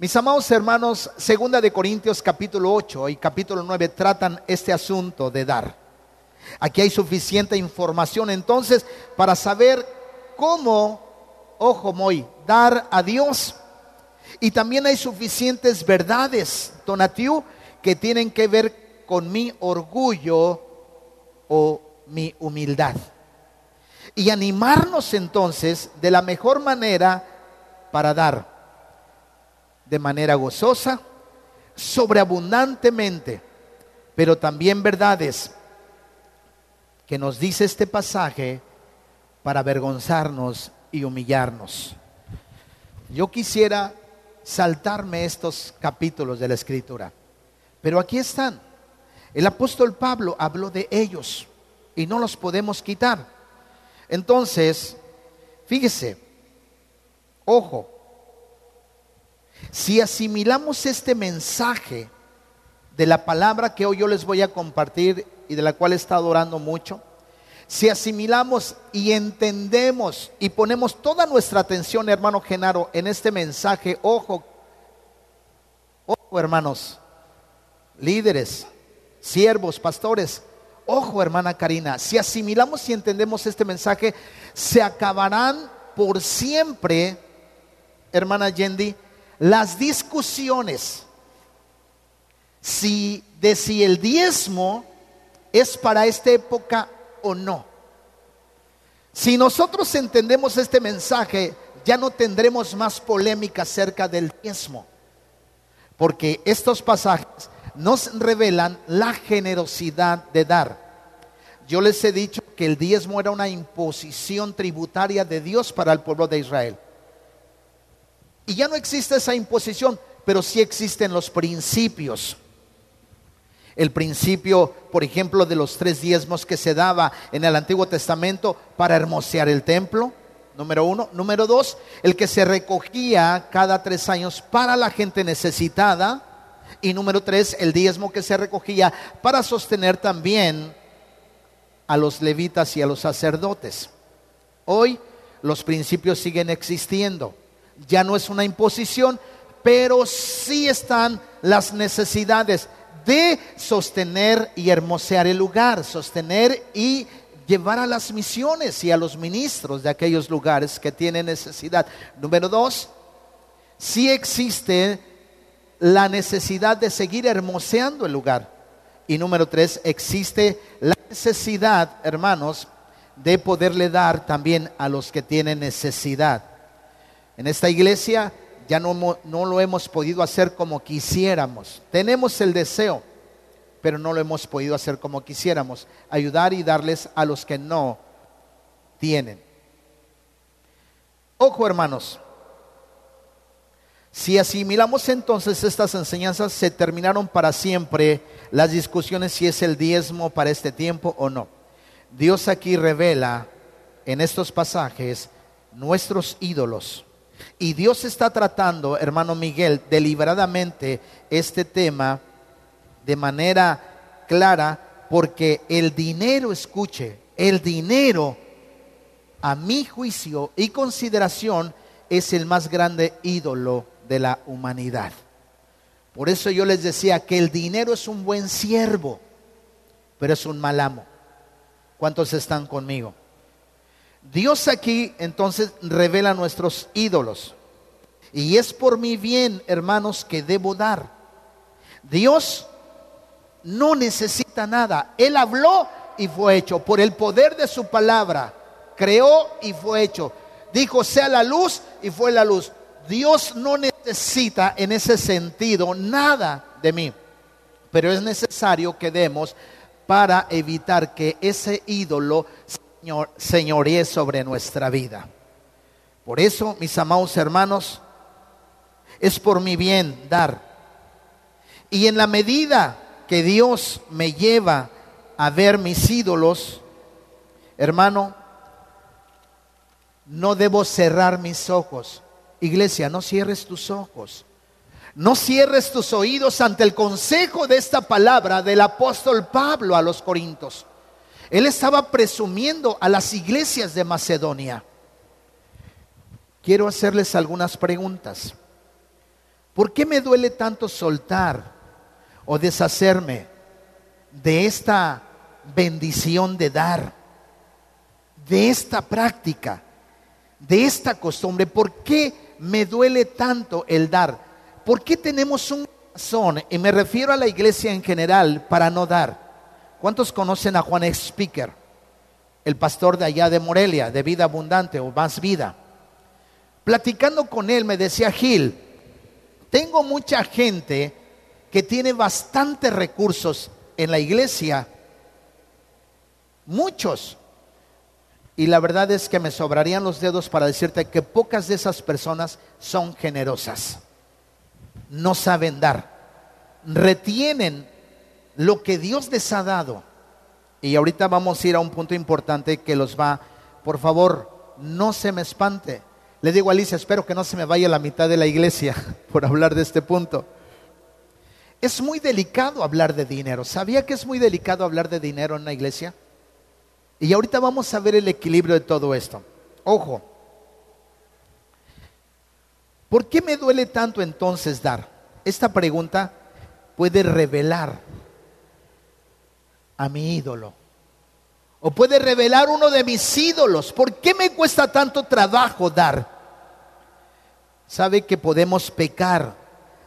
Mis amados hermanos, segunda de Corintios capítulo 8 y capítulo 9 tratan este asunto de dar. Aquí hay suficiente información entonces para saber cómo, ojo muy, dar a Dios. Y también hay suficientes verdades, Tonatiu, que tienen que ver con mi orgullo o mi humildad. Y animarnos entonces de la mejor manera para dar de manera gozosa, sobreabundantemente, pero también verdades que nos dice este pasaje para avergonzarnos y humillarnos. Yo quisiera saltarme estos capítulos de la escritura, pero aquí están. El apóstol Pablo habló de ellos y no los podemos quitar. Entonces, fíjese, ojo, si asimilamos este mensaje de la palabra que hoy yo les voy a compartir y de la cual he estado orando mucho, si asimilamos y entendemos y ponemos toda nuestra atención, hermano Genaro, en este mensaje, ojo, ojo hermanos, líderes, siervos, pastores, ojo hermana Karina, si asimilamos y entendemos este mensaje, se acabarán por siempre, hermana Yendi, las discusiones si, de si el diezmo es para esta época o no. Si nosotros entendemos este mensaje, ya no tendremos más polémica acerca del diezmo, porque estos pasajes nos revelan la generosidad de dar. Yo les he dicho que el diezmo era una imposición tributaria de Dios para el pueblo de Israel. Y ya no existe esa imposición, pero sí existen los principios. El principio, por ejemplo, de los tres diezmos que se daba en el Antiguo Testamento para hermosear el templo, número uno. Número dos, el que se recogía cada tres años para la gente necesitada. Y número tres, el diezmo que se recogía para sostener también a los levitas y a los sacerdotes. Hoy los principios siguen existiendo ya no es una imposición, pero sí están las necesidades de sostener y hermosear el lugar, sostener y llevar a las misiones y a los ministros de aquellos lugares que tienen necesidad. Número dos, sí existe la necesidad de seguir hermoseando el lugar. Y número tres, existe la necesidad, hermanos, de poderle dar también a los que tienen necesidad. En esta iglesia ya no, no lo hemos podido hacer como quisiéramos. Tenemos el deseo, pero no lo hemos podido hacer como quisiéramos. Ayudar y darles a los que no tienen. Ojo hermanos, si asimilamos entonces estas enseñanzas, se terminaron para siempre las discusiones si es el diezmo para este tiempo o no. Dios aquí revela en estos pasajes nuestros ídolos y Dios está tratando, hermano Miguel, deliberadamente este tema de manera clara porque el dinero, escuche, el dinero, a mi juicio y consideración, es el más grande ídolo de la humanidad. Por eso yo les decía que el dinero es un buen siervo, pero es un mal amo. ¿Cuántos están conmigo? Dios aquí entonces revela nuestros ídolos. Y es por mi bien, hermanos, que debo dar. Dios no necesita nada. Él habló y fue hecho. Por el poder de su palabra, creó y fue hecho. Dijo, sea la luz y fue la luz. Dios no necesita en ese sentido nada de mí. Pero es necesario que demos para evitar que ese ídolo señor, sobre nuestra vida. Por eso, mis amados hermanos, es por mi bien dar. Y en la medida que Dios me lleva a ver mis ídolos, hermano, no debo cerrar mis ojos. Iglesia, no cierres tus ojos. No cierres tus oídos ante el consejo de esta palabra del apóstol Pablo a los Corintios. Él estaba presumiendo a las iglesias de Macedonia. Quiero hacerles algunas preguntas. ¿Por qué me duele tanto soltar o deshacerme de esta bendición de dar, de esta práctica, de esta costumbre? ¿Por qué me duele tanto el dar? ¿Por qué tenemos un razón, y me refiero a la iglesia en general, para no dar? ¿Cuántos conocen a Juan Speaker, el pastor de allá de Morelia, de vida abundante o más vida? Platicando con él me decía Gil, tengo mucha gente que tiene bastantes recursos en la iglesia, muchos, y la verdad es que me sobrarían los dedos para decirte que pocas de esas personas son generosas, no saben dar, retienen lo que Dios les ha dado. Y ahorita vamos a ir a un punto importante que los va, por favor, no se me espante. Le digo a Alicia, espero que no se me vaya la mitad de la iglesia por hablar de este punto. Es muy delicado hablar de dinero. ¿Sabía que es muy delicado hablar de dinero en una iglesia? Y ahorita vamos a ver el equilibrio de todo esto. Ojo, ¿por qué me duele tanto entonces dar? Esta pregunta puede revelar a mi ídolo. O puede revelar uno de mis ídolos. ¿Por qué me cuesta tanto trabajo dar? ¿Sabe que podemos pecar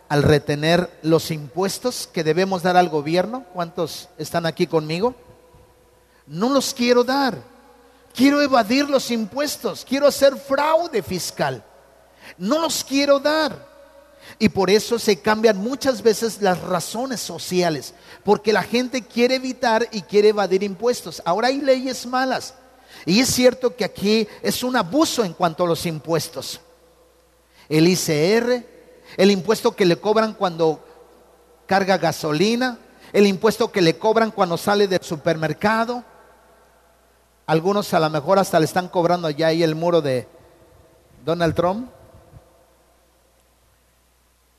al retener los impuestos que debemos dar al gobierno? ¿Cuántos están aquí conmigo? No los quiero dar. Quiero evadir los impuestos. Quiero hacer fraude fiscal. No los quiero dar. Y por eso se cambian muchas veces las razones sociales, porque la gente quiere evitar y quiere evadir impuestos. Ahora hay leyes malas. Y es cierto que aquí es un abuso en cuanto a los impuestos. El ICR, el impuesto que le cobran cuando carga gasolina, el impuesto que le cobran cuando sale del supermercado. Algunos a lo mejor hasta le están cobrando ya ahí el muro de Donald Trump.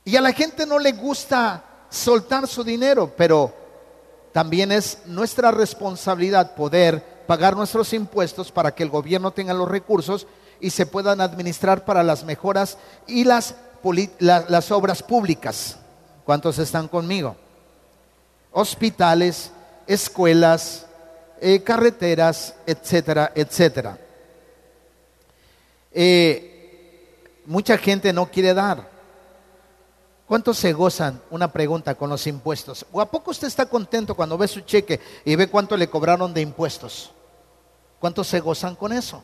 Y a la gente no le gusta soltar su dinero, pero también es nuestra responsabilidad poder pagar nuestros impuestos para que el gobierno tenga los recursos y se puedan administrar para las mejoras y las, las obras públicas. ¿Cuántos están conmigo? Hospitales, escuelas, eh, carreteras, etcétera, etcétera. Eh, mucha gente no quiere dar. ¿Cuántos se gozan? Una pregunta con los impuestos. ¿O a poco usted está contento cuando ve su cheque y ve cuánto le cobraron de impuestos? ¿Cuántos se gozan con eso?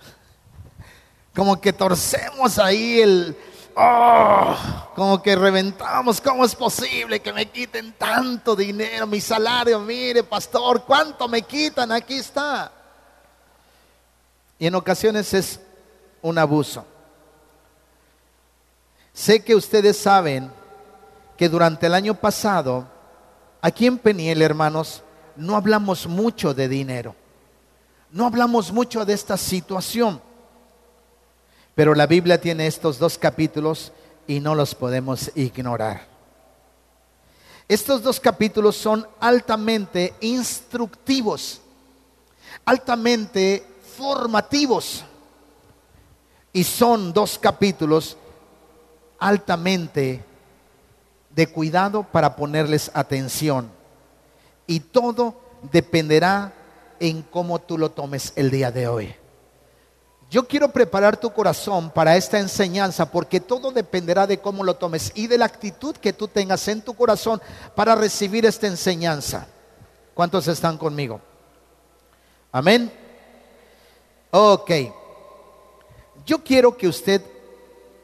Como que torcemos ahí el... Oh, como que reventamos, ¿cómo es posible que me quiten tanto dinero, mi salario? Mire, pastor, ¿cuánto me quitan? Aquí está. Y en ocasiones es un abuso. Sé que ustedes saben que durante el año pasado, aquí en Peniel, hermanos, no hablamos mucho de dinero. No hablamos mucho de esta situación. Pero la Biblia tiene estos dos capítulos y no los podemos ignorar. Estos dos capítulos son altamente instructivos, altamente formativos. Y son dos capítulos altamente de cuidado para ponerles atención. Y todo dependerá en cómo tú lo tomes el día de hoy. Yo quiero preparar tu corazón para esta enseñanza porque todo dependerá de cómo lo tomes y de la actitud que tú tengas en tu corazón para recibir esta enseñanza. ¿Cuántos están conmigo? Amén. Ok. Yo quiero que usted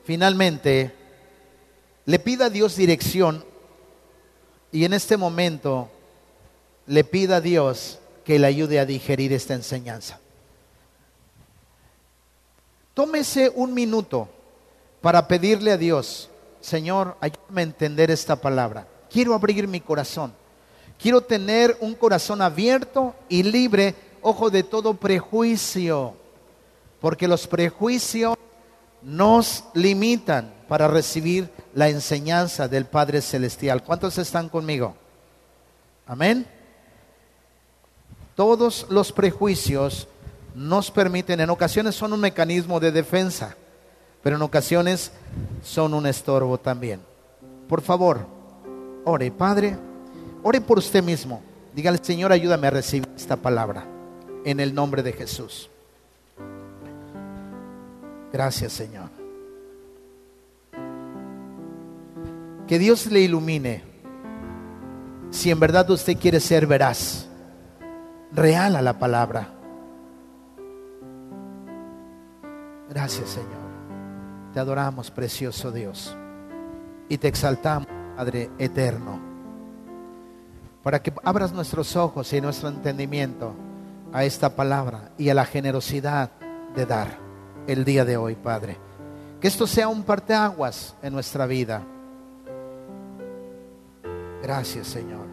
finalmente le pida a Dios dirección y en este momento le pida a Dios que le ayude a digerir esta enseñanza. Tómese un minuto para pedirle a Dios, Señor, ayúdame a entender esta palabra. Quiero abrir mi corazón. Quiero tener un corazón abierto y libre, ojo, de todo prejuicio. Porque los prejuicios nos limitan para recibir la enseñanza del Padre Celestial. ¿Cuántos están conmigo? Amén. Todos los prejuicios nos permiten, en ocasiones son un mecanismo de defensa, pero en ocasiones son un estorbo también. Por favor, ore, Padre, ore por usted mismo. Dígale, Señor, ayúdame a recibir esta palabra en el nombre de Jesús. Gracias, Señor. Que Dios le ilumine si en verdad usted quiere ser veraz, real a la palabra. Gracias, Señor. Te adoramos, precioso Dios. Y te exaltamos, Padre eterno. Para que abras nuestros ojos y nuestro entendimiento a esta palabra y a la generosidad de dar el día de hoy, Padre. Que esto sea un parteaguas en nuestra vida. Gracias, Señor.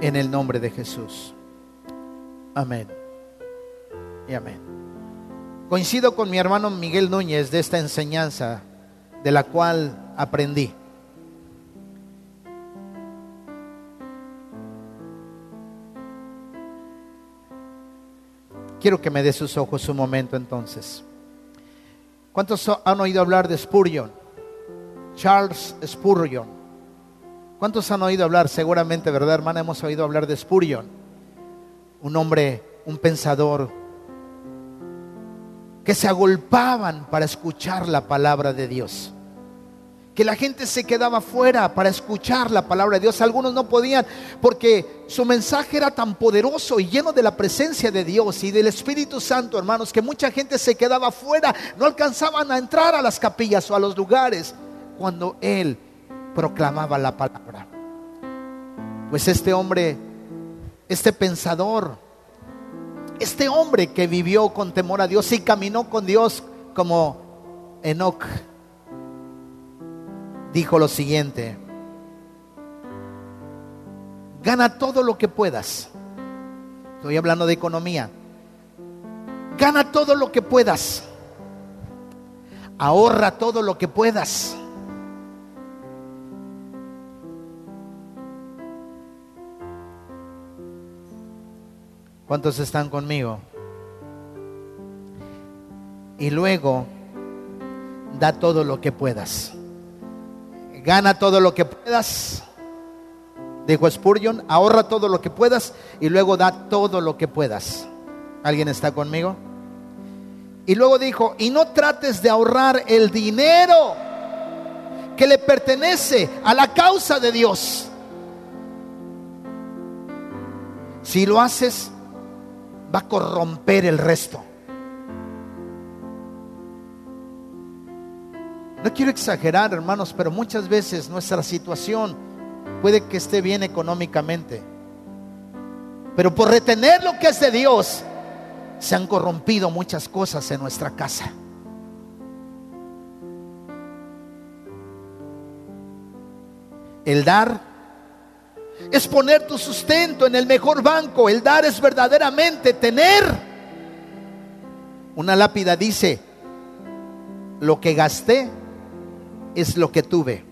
En el nombre de Jesús. Amén. Y amén. Coincido con mi hermano Miguel Núñez de esta enseñanza de la cual aprendí. Quiero que me dé sus ojos un momento entonces. ¿Cuántos han oído hablar de Spurgeon? Charles Spurgeon. ¿Cuántos han oído hablar? Seguramente, ¿verdad, hermana? Hemos oído hablar de Spurgeon. Un hombre, un pensador, que se agolpaban para escuchar la palabra de Dios. Que la gente se quedaba fuera para escuchar la palabra de Dios. Algunos no podían porque su mensaje era tan poderoso y lleno de la presencia de Dios y del Espíritu Santo, hermanos, que mucha gente se quedaba fuera. No alcanzaban a entrar a las capillas o a los lugares cuando Él proclamaba la palabra. Pues este hombre, este pensador, este hombre que vivió con temor a Dios y caminó con Dios como Enoch, dijo lo siguiente, gana todo lo que puedas. Estoy hablando de economía. Gana todo lo que puedas. Ahorra todo lo que puedas. ¿Cuántos están conmigo? Y luego, da todo lo que puedas. Gana todo lo que puedas. Dijo Spurgeon, ahorra todo lo que puedas y luego da todo lo que puedas. ¿Alguien está conmigo? Y luego dijo, y no trates de ahorrar el dinero que le pertenece a la causa de Dios. Si lo haces, va a corromper el resto. No quiero exagerar, hermanos, pero muchas veces nuestra situación puede que esté bien económicamente. Pero por retener lo que es de Dios, se han corrompido muchas cosas en nuestra casa. El dar es poner tu sustento en el mejor banco. El dar es verdaderamente tener. Una lápida dice, lo que gasté es lo que tuve.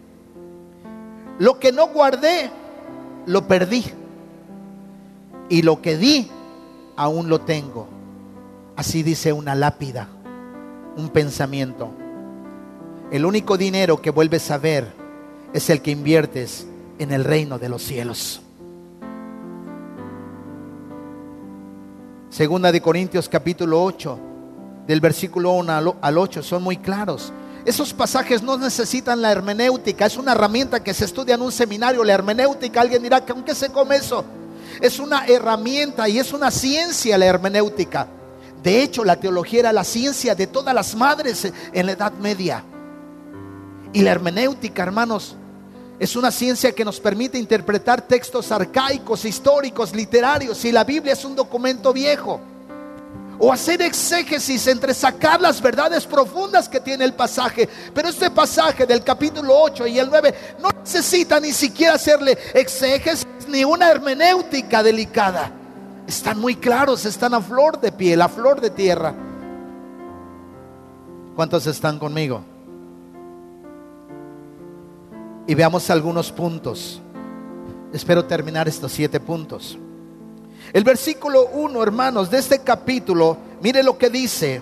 Lo que no guardé, lo perdí. Y lo que di, aún lo tengo. Así dice una lápida, un pensamiento. El único dinero que vuelves a ver es el que inviertes en el reino de los cielos. Segunda de Corintios capítulo 8, del versículo 1 al 8, son muy claros. Esos pasajes no necesitan la hermenéutica, es una herramienta que se estudia en un seminario, la hermenéutica. Alguien dirá que aunque se come eso, es una herramienta y es una ciencia la hermenéutica. De hecho, la teología era la ciencia de todas las madres en la Edad Media. Y la hermenéutica, hermanos, es una ciencia que nos permite interpretar textos arcaicos, históricos, literarios, y la Biblia es un documento viejo. O hacer exégesis entre sacar las verdades profundas que tiene el pasaje. Pero este pasaje del capítulo 8 y el 9 no necesita ni siquiera hacerle exégesis ni una hermenéutica delicada. Están muy claros, están a flor de piel, a flor de tierra. ¿Cuántos están conmigo? y veamos algunos puntos. Espero terminar estos siete puntos. El versículo 1, hermanos, de este capítulo, mire lo que dice.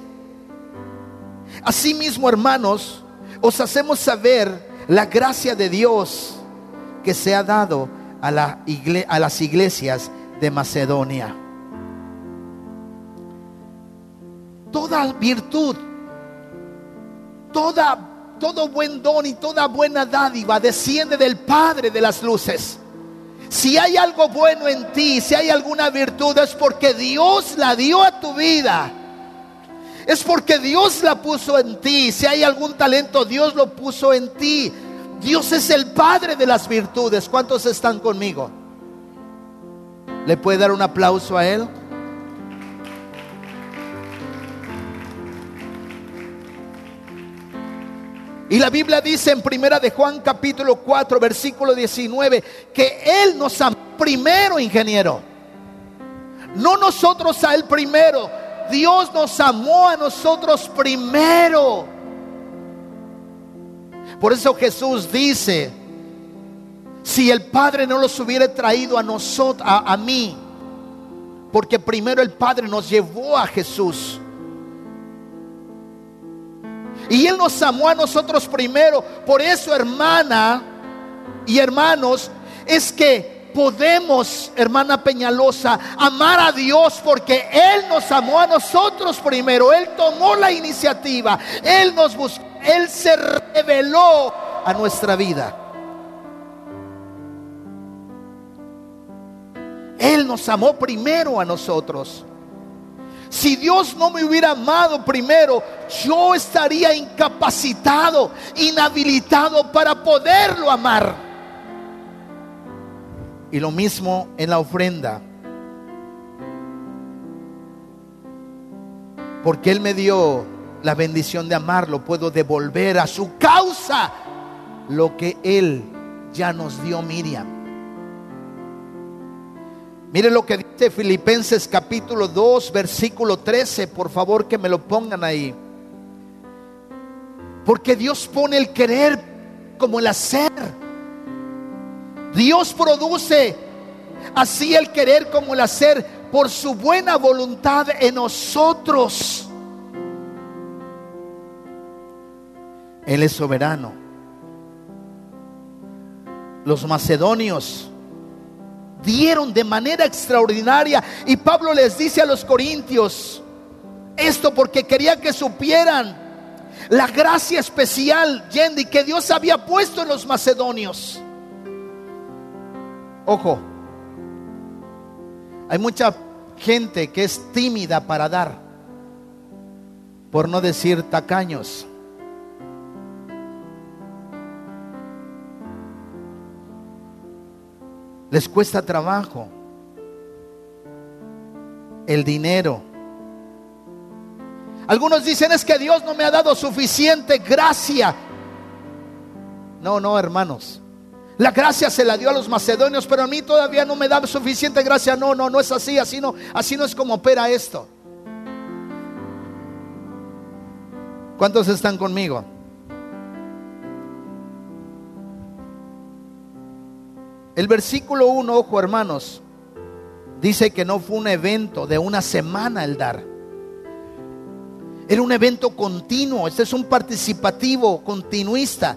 Asimismo, hermanos, os hacemos saber la gracia de Dios que se ha dado a, la a las iglesias de Macedonia. Toda virtud, toda, todo buen don y toda buena dádiva desciende del Padre de las luces. Si hay algo bueno en ti, si hay alguna virtud, es porque Dios la dio a tu vida. Es porque Dios la puso en ti. Si hay algún talento, Dios lo puso en ti. Dios es el Padre de las virtudes. ¿Cuántos están conmigo? ¿Le puede dar un aplauso a Él? Y la Biblia dice en primera de Juan capítulo 4 versículo 19 que Él nos amó primero, ingeniero. No nosotros a Él primero. Dios nos amó a nosotros primero. Por eso Jesús dice, si el Padre no los hubiera traído a nosotros, a, a mí, porque primero el Padre nos llevó a Jesús. Y Él nos amó a nosotros primero. Por eso, hermana y hermanos, es que podemos, hermana Peñalosa, amar a Dios porque Él nos amó a nosotros primero. Él tomó la iniciativa. Él nos buscó. Él se reveló a nuestra vida. Él nos amó primero a nosotros. Si Dios no me hubiera amado primero, yo estaría incapacitado, inhabilitado para poderlo amar. Y lo mismo en la ofrenda. Porque Él me dio la bendición de amarlo, puedo devolver a su causa lo que Él ya nos dio Miriam. Mire lo que dice Filipenses capítulo 2, versículo 13, por favor que me lo pongan ahí. Porque Dios pone el querer como el hacer. Dios produce así el querer como el hacer por su buena voluntad en nosotros. Él es soberano. Los macedonios dieron de manera extraordinaria y Pablo les dice a los corintios esto porque quería que supieran la gracia especial, Yendi, que Dios había puesto en los macedonios. Ojo, hay mucha gente que es tímida para dar, por no decir tacaños. Les cuesta trabajo. El dinero. Algunos dicen es que Dios no me ha dado suficiente gracia. No, no, hermanos. La gracia se la dio a los macedonios, pero a mí todavía no me da suficiente gracia. No, no, no es así, así no, así no es como opera esto. ¿Cuántos están conmigo? El versículo 1, ojo hermanos, dice que no fue un evento de una semana el dar. Era un evento continuo, este es un participativo, continuista.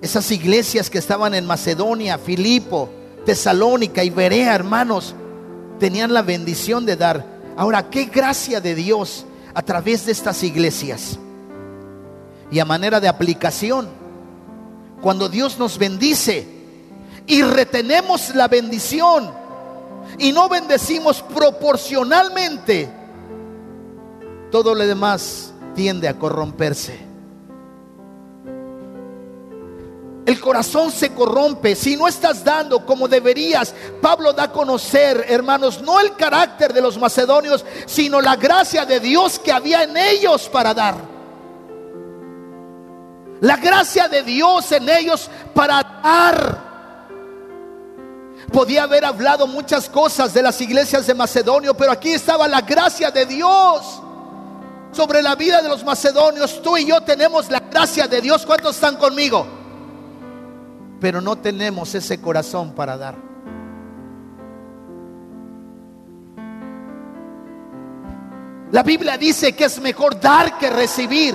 Esas iglesias que estaban en Macedonia, Filipo, Tesalónica y Berea, hermanos, tenían la bendición de dar. Ahora, qué gracia de Dios a través de estas iglesias. Y a manera de aplicación, cuando Dios nos bendice y retenemos la bendición y no bendecimos proporcionalmente, todo lo demás tiende a corromperse. El corazón se corrompe si no estás dando como deberías. Pablo da a conocer, hermanos, no el carácter de los macedonios, sino la gracia de Dios que había en ellos para dar. La gracia de Dios en ellos para dar. Podía haber hablado muchas cosas de las iglesias de Macedonio, pero aquí estaba la gracia de Dios sobre la vida de los macedonios. Tú y yo tenemos la gracia de Dios. ¿Cuántos están conmigo? Pero no tenemos ese corazón para dar. La Biblia dice que es mejor dar que recibir.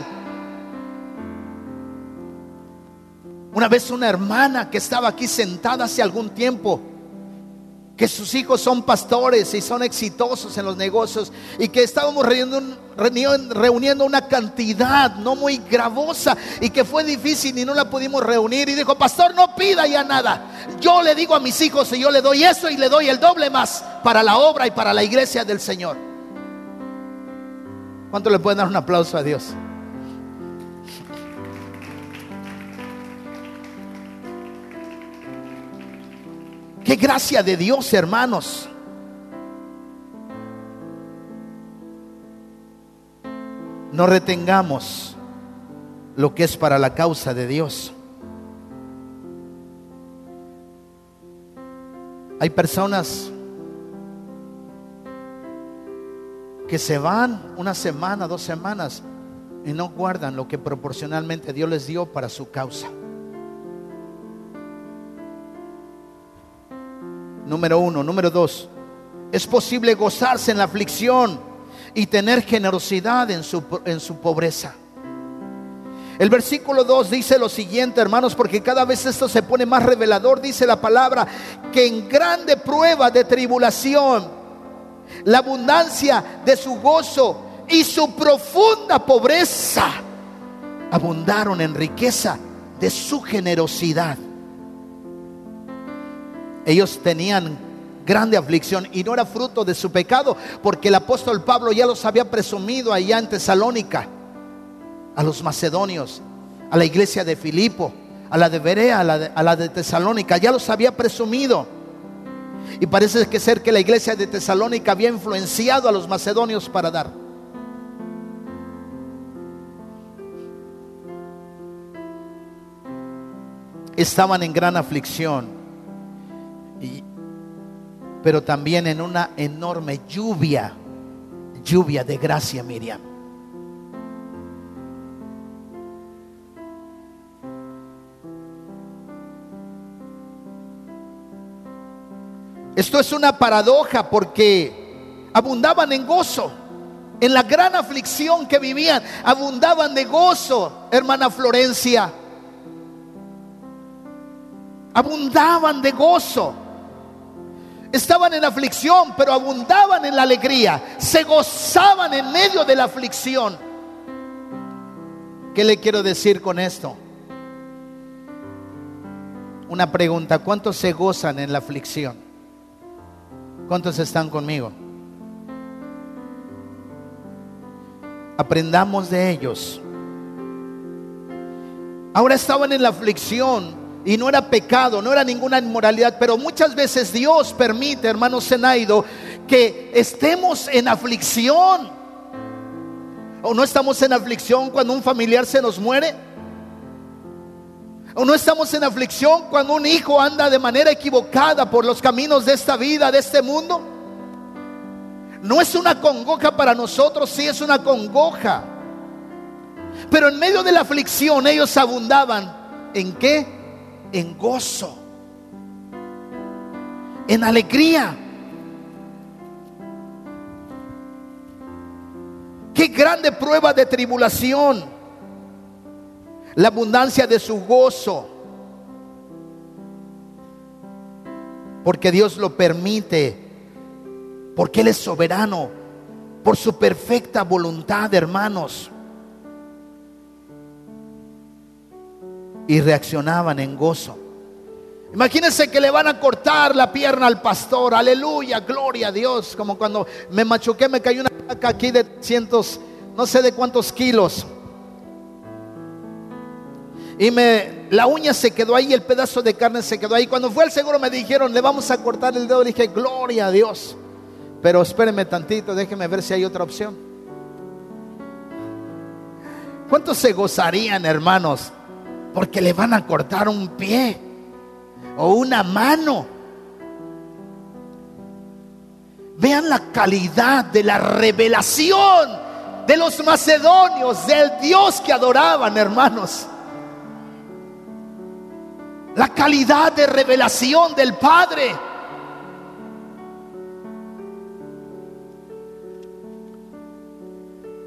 Una vez una hermana que estaba aquí sentada hace algún tiempo, que sus hijos son pastores y son exitosos en los negocios y que estábamos reuniendo, una cantidad no muy gravosa y que fue difícil y no la pudimos reunir y dijo, pastor, no pida ya nada. Yo le digo a mis hijos y yo le doy eso y le doy el doble más para la obra y para la iglesia del Señor. ¿Cuánto le pueden dar un aplauso a Dios? Qué gracia de Dios, hermanos. No retengamos lo que es para la causa de Dios. Hay personas que se van una semana, dos semanas y no guardan lo que proporcionalmente Dios les dio para su causa. Número uno. Número dos. Es posible gozarse en la aflicción y tener generosidad en su, en su pobreza. El versículo 2 dice lo siguiente, hermanos, porque cada vez esto se pone más revelador, dice la palabra, que en grande prueba de tribulación, la abundancia de su gozo y su profunda pobreza abundaron en riqueza de su generosidad. Ellos tenían grande aflicción y no era fruto de su pecado, porque el apóstol Pablo ya los había presumido allá en Tesalónica, a los macedonios, a la iglesia de Filipo, a la de Berea, a la de, a la de Tesalónica, ya los había presumido. Y parece que ser que la iglesia de Tesalónica había influenciado a los macedonios para dar. Estaban en gran aflicción pero también en una enorme lluvia, lluvia de gracia, Miriam. Esto es una paradoja porque abundaban en gozo. En la gran aflicción que vivían, abundaban de gozo, hermana Florencia. Abundaban de gozo. Estaban en aflicción, pero abundaban en la alegría. Se gozaban en medio de la aflicción. ¿Qué le quiero decir con esto? Una pregunta, ¿cuántos se gozan en la aflicción? ¿Cuántos están conmigo? Aprendamos de ellos. Ahora estaban en la aflicción, y no era pecado, no era ninguna inmoralidad, pero muchas veces Dios permite, hermano Zenaido, que estemos en aflicción. O no estamos en aflicción cuando un familiar se nos muere. O no estamos en aflicción cuando un hijo anda de manera equivocada por los caminos de esta vida, de este mundo. No es una congoja para nosotros, sí es una congoja. Pero en medio de la aflicción ellos abundaban. ¿En qué? En gozo, en alegría. Qué grande prueba de tribulación, la abundancia de su gozo, porque Dios lo permite, porque Él es soberano, por su perfecta voluntad, hermanos. Y reaccionaban en gozo. Imagínense que le van a cortar la pierna al pastor, aleluya, gloria a Dios, como cuando me machuqué, me cayó una placa aquí de cientos, no sé de cuántos kilos. Y me, la uña se quedó ahí, el pedazo de carne se quedó ahí. Cuando fue al seguro me dijeron, le vamos a cortar el dedo. dije, gloria a Dios. Pero espérenme tantito, déjenme ver si hay otra opción. ¿Cuántos se gozarían, hermanos, porque le van a cortar un pie o una mano. Vean la calidad de la revelación de los macedonios, del Dios que adoraban, hermanos. La calidad de revelación del Padre.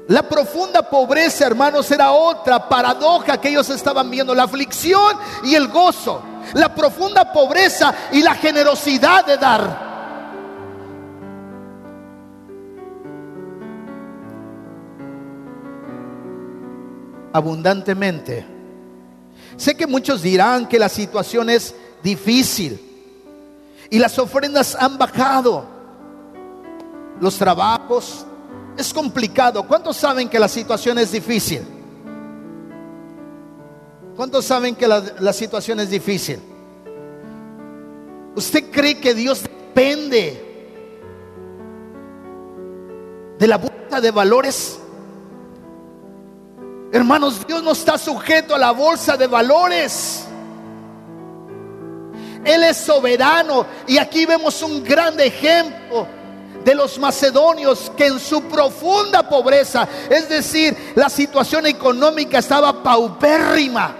La profunda pobreza, hermanos, era otra paradoja que ellos estaban viendo, la aflicción y el gozo, la profunda pobreza y la generosidad de dar. Abundantemente. Sé que muchos dirán que la situación es difícil y las ofrendas han bajado, los trabajos, es complicado. ¿Cuántos saben que la situación es difícil? ¿Cuántos saben que la, situación es difícil? ¿Usted cree que Dios depende de la bolsa de valores? Hermanos, Dios no está sujeto a la bolsa de valores. Él es soberano. Y aquí vemos un gran ejemplo de los macedonios que en su profunda pobreza, es decir, la situación económica estaba paupérrima.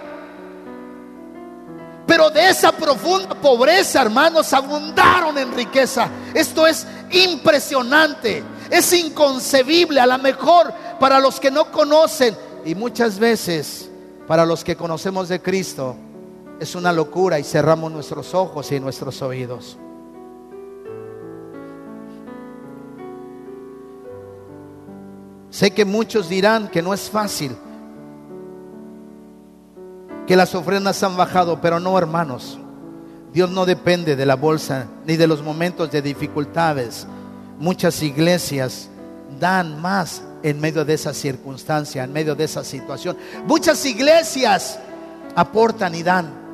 Pero de esa profunda pobreza, hermanos, abundaron en riqueza. Esto es impresionante, es inconcebible, a lo mejor para los que no conocen y muchas veces para los que conocemos de Cristo es una locura y cerramos nuestros ojos y nuestros oídos. Sé que muchos dirán que no es fácil, que las ofrendas han bajado, pero no, hermanos. Dios no depende de la bolsa ni de los momentos de dificultades. Muchas iglesias dan más en medio de esa circunstancia, en medio de esa situación. Muchas iglesias aportan y dan.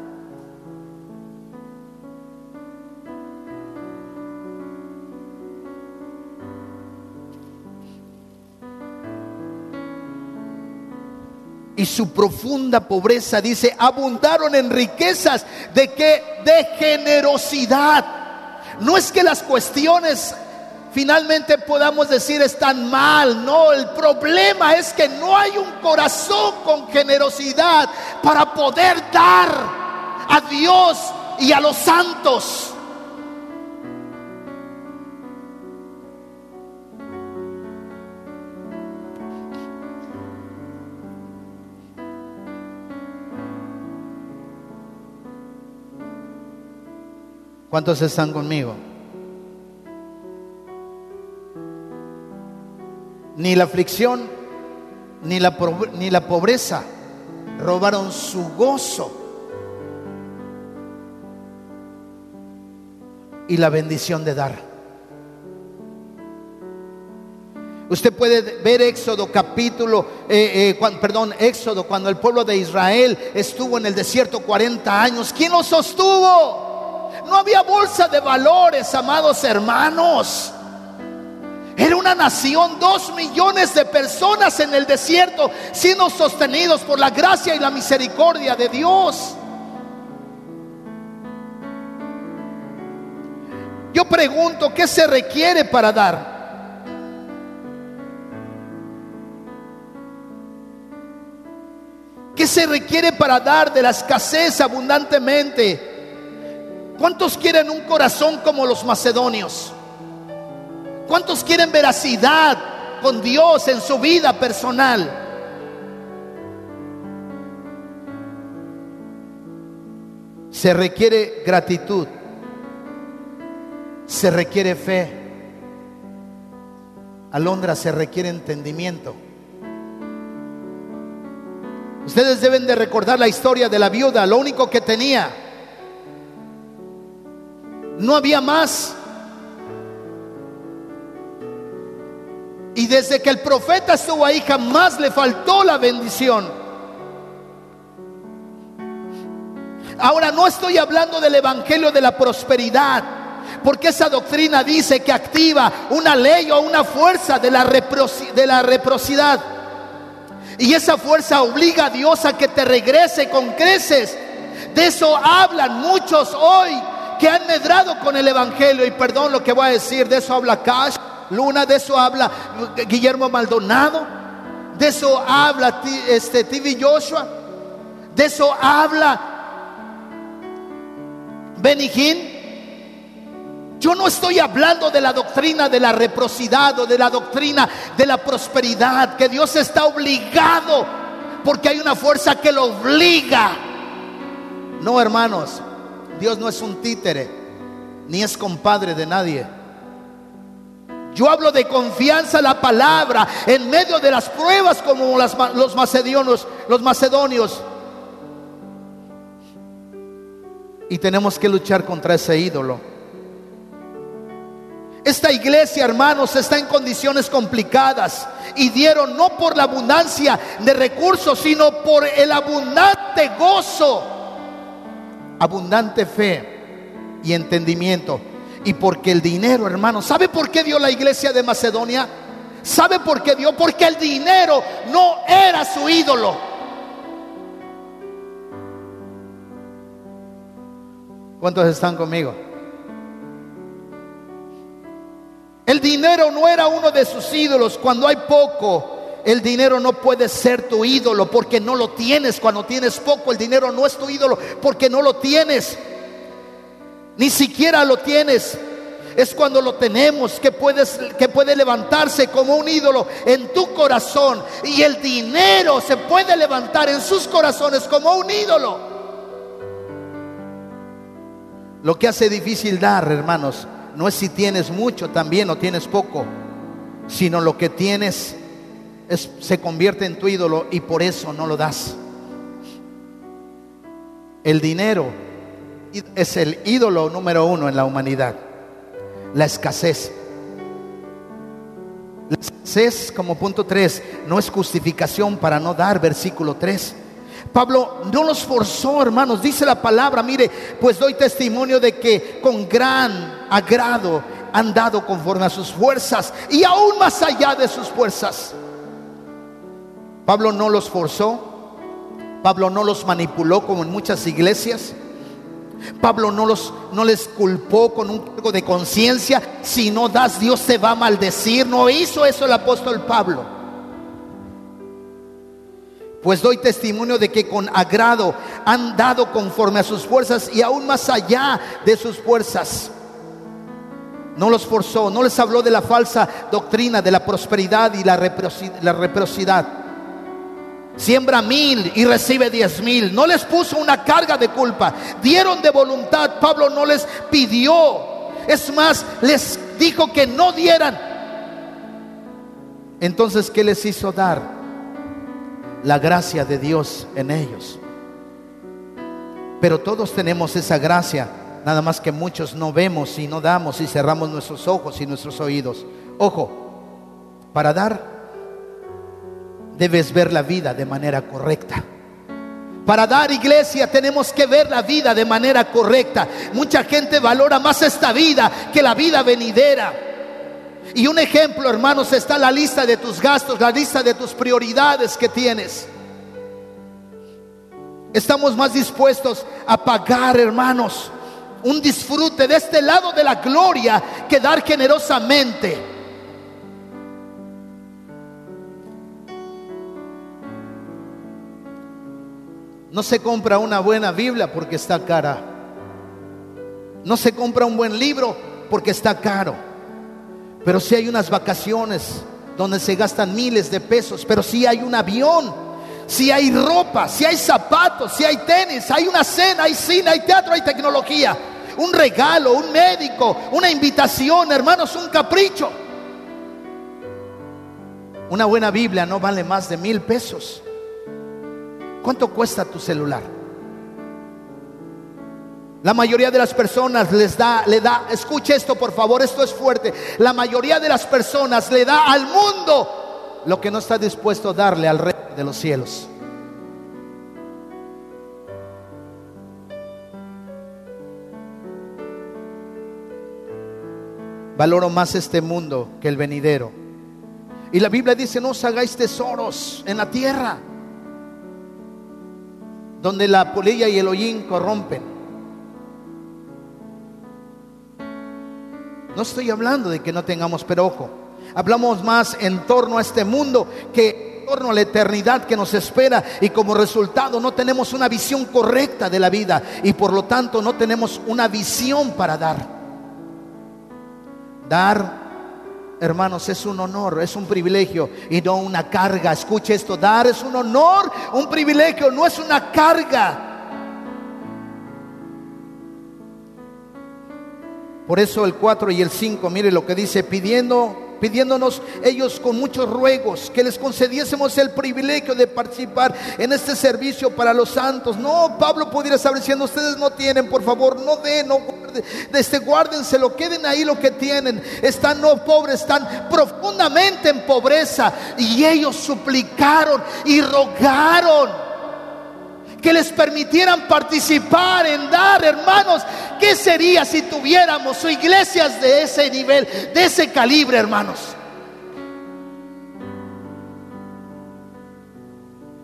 Y su profunda pobreza, dice, abundaron en riquezas. ¿De qué? De generosidad. No es que las cuestiones finalmente podamos decir están mal, no, el problema es que no hay un corazón con generosidad para poder dar a Dios y a los santos. ¿Cuántos están conmigo? Ni la aflicción, ni la, ni la pobreza robaron su gozo y la bendición de dar. Usted puede ver Éxodo capítulo, eh, eh, perdón, Éxodo, cuando el pueblo de Israel estuvo en el desierto 40 años. ¿Quién lo sostuvo? No había bolsa de valores, amados hermanos. Era una nación, dos millones de personas en el desierto, siendo sostenidos por la gracia y la misericordia de Dios. Yo pregunto, ¿qué se requiere para dar? ¿Qué se requiere para dar de la escasez abundantemente? ¿Cuántos quieren un corazón como los macedonios? ¿Cuántos quieren veracidad con Dios en su vida personal? Se requiere gratitud, se requiere fe. Alondra se requiere entendimiento. Ustedes deben de recordar la historia de la viuda, lo único que tenía no había más. Y desde que el profeta estuvo ahí jamás le faltó la bendición. Ahora no estoy hablando del Evangelio de la prosperidad, porque esa doctrina dice que activa una ley o una fuerza de la, de la reprocidad. Y esa fuerza obliga a Dios a que te regrese con creces. De eso hablan muchos hoy que han medrado con el Evangelio. Y perdón lo que voy a decir, de eso habla Cash, Luna, de eso habla Guillermo Maldonado, de eso habla este, TV Joshua, de eso habla Benny Yo no estoy hablando de la doctrina de la reprocidad o de la doctrina de la prosperidad, que Dios está obligado porque hay una fuerza que lo obliga. No, hermanos, Dios no es un títere, ni es compadre de nadie. Yo hablo de confianza la palabra en medio de las pruebas como los macedonios, los macedonios. Y tenemos que luchar contra ese ídolo. Esta iglesia, hermanos, está en condiciones complicadas y dieron no por la abundancia de recursos, sino por el abundante gozo, abundante fe y entendimiento y porque el dinero, hermano, ¿sabe por qué dio la iglesia de Macedonia? ¿Sabe por qué dio? Porque el dinero no era su ídolo. ¿Cuántos están conmigo? El dinero no era uno de sus ídolos. Cuando hay poco, el dinero no puede ser tu ídolo porque no lo tienes. Cuando tienes poco, el dinero no es tu ídolo porque no lo tienes. Ni siquiera lo tienes. Es cuando lo tenemos que puedes que puede levantarse como un ídolo en tu corazón y el dinero se puede levantar en sus corazones como un ídolo. Lo que hace difícil dar, hermanos, no es si tienes mucho también o tienes poco, sino lo que tienes se convierte en tu ídolo y por eso no lo das. El dinero es el ídolo número uno en la humanidad. La escasez. La escasez como punto tres no es justificación para no dar, versículo 3. Pablo no los forzó, hermanos, dice la palabra, mire, pues doy testimonio de que con gran agrado han dado conforme a sus fuerzas y aún más allá de sus fuerzas. Pablo no los forzó, Pablo no los manipuló como en muchas iglesias. Pablo no, los, no les culpó con un cargo de conciencia. Si no das, Dios te va a maldecir. No hizo eso el apóstol Pablo. Pues doy testimonio de que con agrado han dado conforme a sus fuerzas y aún más allá de sus fuerzas. No los forzó, no les habló de la falsa doctrina de la prosperidad y la reciprocidad siembra mil y recibe diez mil. No les puso una carga de culpa. Dieron de voluntad. Pablo no les pidió. Es más, les dijo que no dieran. Entonces, ¿qué les hizo dar? La gracia de Dios en ellos. Pero todos tenemos esa gracia. Nada más que muchos no vemos y no damos y cerramos nuestros ojos y nuestros oídos. Ojo, para dar debes ver la vida de manera correcta. Para dar iglesia tenemos que ver la vida de manera correcta. Mucha gente valora más esta vida que la vida venidera. Y un ejemplo, hermanos, está la lista de tus gastos, la lista de tus prioridades que tienes. Estamos más dispuestos a pagar, hermanos, un disfrute de este lado de la gloria que dar generosamente. No se compra una buena Biblia porque está cara. No se compra un buen libro porque está caro. Pero si hay unas vacaciones donde se gastan miles de pesos, pero si hay un avión, si hay ropa, si hay zapatos, si hay tenis, hay una cena, hay cine, hay teatro, hay tecnología, un regalo, un médico, una invitación, hermanos, un capricho. Una buena Biblia no vale más de mil pesos. ¿Cuánto cuesta tu celular? La mayoría de las personas les da, le da, escuche esto por favor, esto es fuerte. La mayoría de las personas le da al mundo lo que no está dispuesto a darle al rey de los cielos. Valoro más este mundo que el venidero. Y la Biblia dice, no os hagáis tesoros en la tierra donde la polilla y el hollín corrompen. No estoy hablando de que no tengamos, pero ojo, hablamos más en torno a este mundo que en torno a la eternidad que nos espera y como resultado no tenemos una visión correcta de la vida y por lo tanto no tenemos una visión para dar. Dar, hermanos, es un honor, es un privilegio y no una carga. Escuche esto, dar es un honor, un privilegio, no es una carga. Por eso el 4 y el 5, mire lo que dice, pidiendo pidiéndonos ellos con muchos ruegos que les concediésemos el privilegio de participar en este servicio para los santos. No, Pablo pudiera estar diciendo, ustedes no tienen, por favor, no den, no guarden, este, guárdenselo, queden ahí lo que tienen. Están no pobres, están profundamente en pobreza. Y ellos suplicaron y rogaron que les permitieran participar en dar, hermanos. ¿Qué sería si tuviéramos iglesias de ese nivel, de ese calibre, hermanos?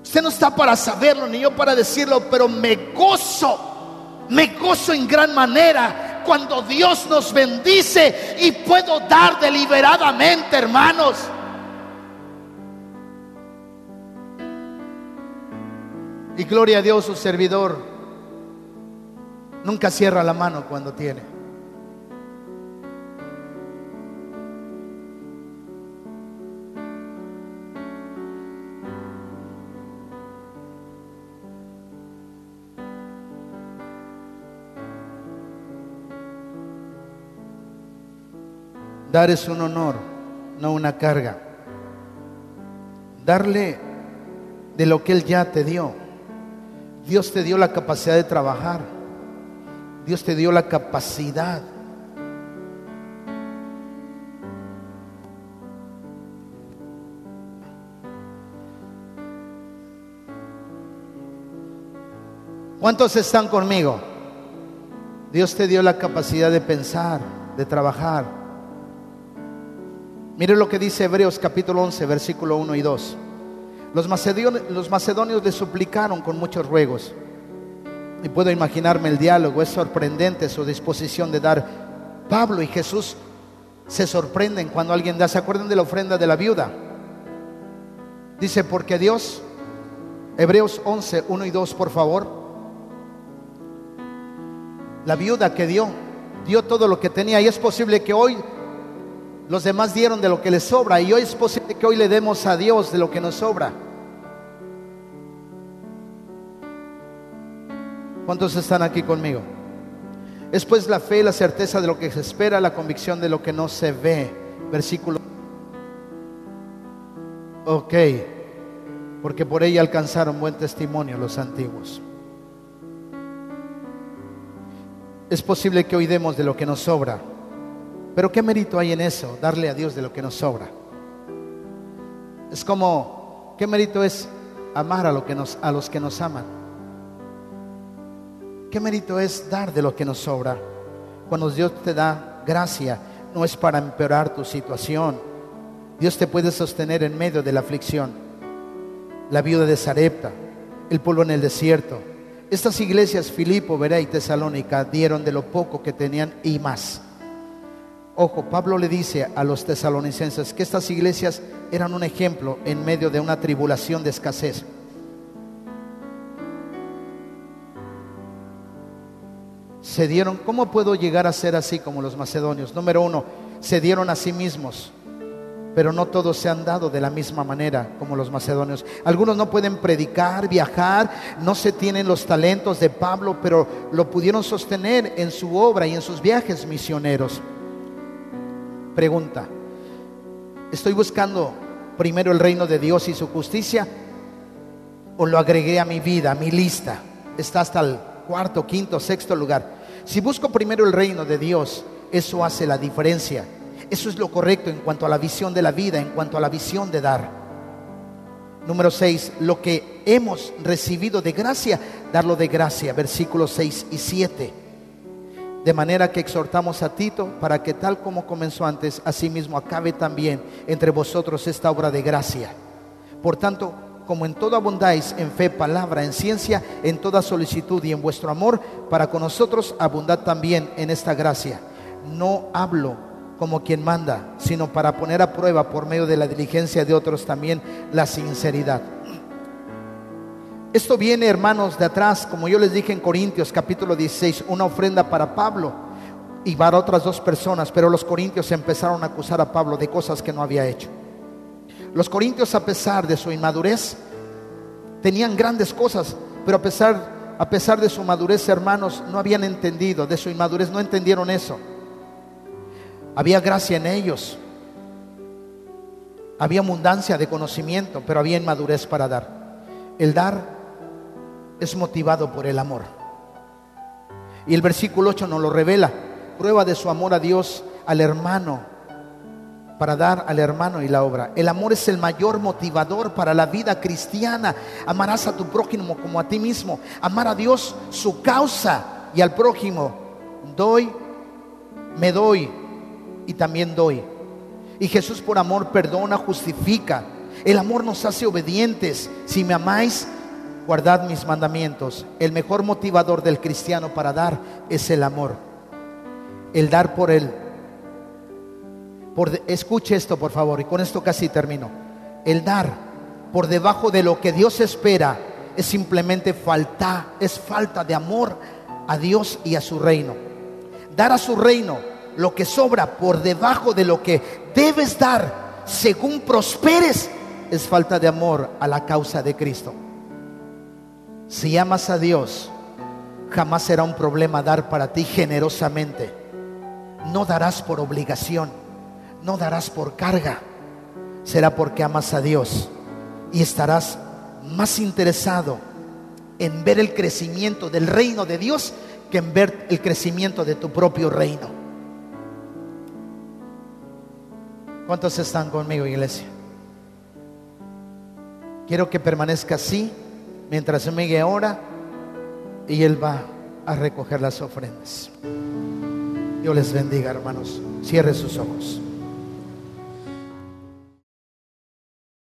Usted no está para saberlo, ni yo para decirlo, pero me gozo, me gozo en gran manera cuando Dios nos bendice y puedo dar deliberadamente, hermanos. Y gloria a Dios, su servidor nunca cierra la mano cuando tiene. Dar es un honor, no una carga. Darle de lo que Él ya te dio. Dios te dio la capacidad de trabajar. Dios te dio la capacidad. ¿Cuántos están conmigo? Dios te dio la capacidad de pensar, de trabajar. Mire lo que dice Hebreos capítulo 11, versículo 1 y 2. Los macedonios, le suplicaron con muchos ruegos. Y puedo imaginarme el diálogo, es sorprendente su disposición de dar. Pablo y Jesús se sorprenden cuando alguien da, ¿se acuerdan de la ofrenda de la viuda? Dice, porque Dios, Hebreos 11, 1 y 2, por favor. La viuda que dio, dio todo lo que tenía y es posible que hoy los demás dieron de lo que les sobra y hoy es posible que hoy le demos a Dios de lo que nos sobra. ¿Cuántos están aquí conmigo? Es pues la fe la certeza de lo que se espera, la convicción de lo que no se ve. Versículo. Ok, porque por ella alcanzaron buen testimonio los antiguos. Es posible que hoy demos de lo que nos sobra pero ¿qué mérito hay en eso? Darle a Dios de lo que nos sobra. Es como, ¿qué mérito es amar a, lo que nos, a los que nos aman? ¿Qué mérito es dar de lo que nos sobra? Cuando Dios te da gracia, no es para empeorar tu situación. Dios te puede sostener en medio de la aflicción. La viuda de Sarepta, el pueblo en el desierto. Estas iglesias, Filipo, Verá y Tesalónica, dieron de lo poco que tenían y más. Ojo, Pablo le dice a los tesalonicenses que estas iglesias eran un ejemplo en medio de una tribulación de escasez. Se dieron, ¿cómo puedo llegar a ser así como los macedonios? Número uno, se dieron a sí mismos, pero no todos se han dado de la misma manera como los macedonios. Algunos no pueden predicar, viajar, no se tienen los talentos de Pablo, pero lo pudieron sostener en su obra y en sus viajes misioneros. Pregunta, ¿estoy buscando primero el reino de Dios y su justicia? ¿O lo agregué a mi vida, a mi lista? Está hasta el cuarto, quinto, sexto lugar. Si busco primero el reino de Dios, eso hace la diferencia. Eso es lo correcto en cuanto a la visión de la vida, en cuanto a la visión de dar. Número 6, lo que hemos recibido de gracia, darlo de gracia. Versículos 6 y 7. De manera que exhortamos a Tito para que tal como comenzó antes, asimismo acabe también entre vosotros esta obra de gracia. Por tanto, como en todo abundáis en fe, palabra, en ciencia, en toda solicitud y en vuestro amor, para con nosotros abundad también en esta gracia. No hablo como quien manda, sino para poner a prueba por medio de la diligencia de otros también la sinceridad. Esto viene, hermanos, de atrás, como yo les dije en Corintios capítulo 16, una ofrenda para Pablo. y para otras dos personas, pero los corintios empezaron a acusar a Pablo de cosas que no había hecho. Los corintios, a pesar de su inmadurez, tenían grandes cosas, pero a pesar, a pesar de su madurez, hermanos, no habían entendido, de su inmadurez no entendieron eso. Había gracia en ellos, había abundancia de conocimiento, pero había inmadurez para dar. El dar es motivado por el amor. Y el versículo 8 nos lo revela. Prueba de su amor a Dios, al hermano, para dar al hermano y la obra. El amor es el mayor motivador para la vida cristiana. Amarás a tu prójimo como a ti mismo. Amar a Dios, su causa, y al prójimo. Doy, me doy y también doy. Y Jesús por amor perdona, justifica. El amor nos hace obedientes. Si me amáis, guardad mis mandamientos. El mejor motivador del cristiano para dar es el amor. El dar por él. Por, escuche esto, por favor, y con esto casi termino. El dar por debajo de lo que Dios espera es simplemente falta, es falta de amor a Dios y a su reino. Dar a su reino lo que sobra por debajo de lo que debes dar según prosperes es falta de amor a la causa de Cristo. Si amas a Dios, jamás será un problema dar para ti generosamente. No darás por obligación, no darás por carga. Será porque amas a Dios y estarás más interesado en ver el crecimiento del reino de Dios que en ver el crecimiento de tu propio reino. ¿Cuántos están conmigo, iglesia? Quiero que permanezca así mientras Miguel ora y él va a recoger las ofrendas. Dios les bendiga, hermanos. Cierre sus ojos.